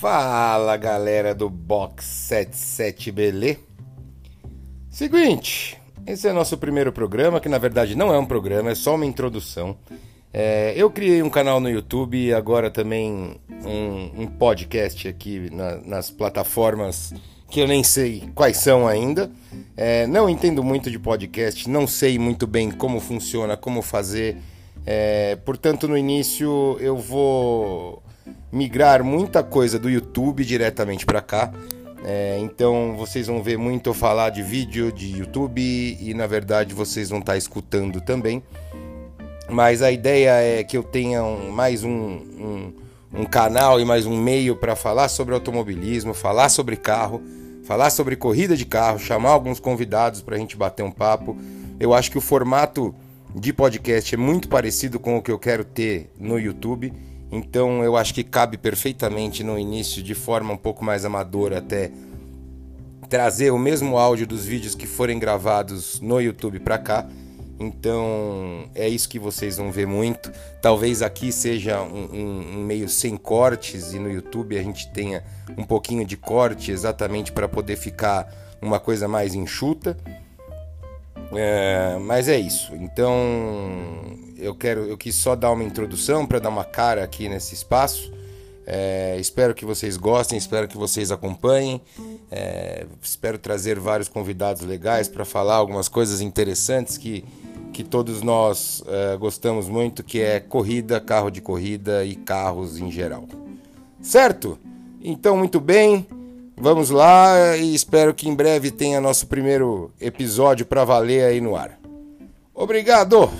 Fala galera do Box 77 Belê. Seguinte, esse é nosso primeiro programa, que na verdade não é um programa, é só uma introdução. É, eu criei um canal no YouTube e agora também um, um podcast aqui na, nas plataformas que eu nem sei quais são ainda. É, não entendo muito de podcast, não sei muito bem como funciona, como fazer. É, portanto, no início eu vou migrar muita coisa do YouTube diretamente para cá. É, então vocês vão ver muito eu falar de vídeo de YouTube e na verdade vocês vão estar tá escutando também. Mas a ideia é que eu tenha um, mais um, um, um canal e mais um meio para falar sobre automobilismo, falar sobre carro, falar sobre corrida de carro, chamar alguns convidados para a gente bater um papo. Eu acho que o formato de podcast é muito parecido com o que eu quero ter no YouTube. Então eu acho que cabe perfeitamente no início, de forma um pouco mais amadora, até trazer o mesmo áudio dos vídeos que forem gravados no YouTube para cá. Então é isso que vocês vão ver muito. Talvez aqui seja um, um, um, meio sem cortes e no YouTube a gente tenha um pouquinho de corte exatamente para poder ficar uma coisa mais enxuta. É, mas é isso. Então eu quero, eu quis só dar uma introdução para dar uma cara aqui nesse espaço. É, espero que vocês gostem, espero que vocês acompanhem. É, espero trazer vários convidados legais para falar algumas coisas interessantes que, que todos nós é, gostamos muito, que é corrida, carro de corrida e carros em geral. Certo? Então, muito bem. Vamos lá e espero que em breve tenha nosso primeiro episódio para valer aí no ar. Obrigado!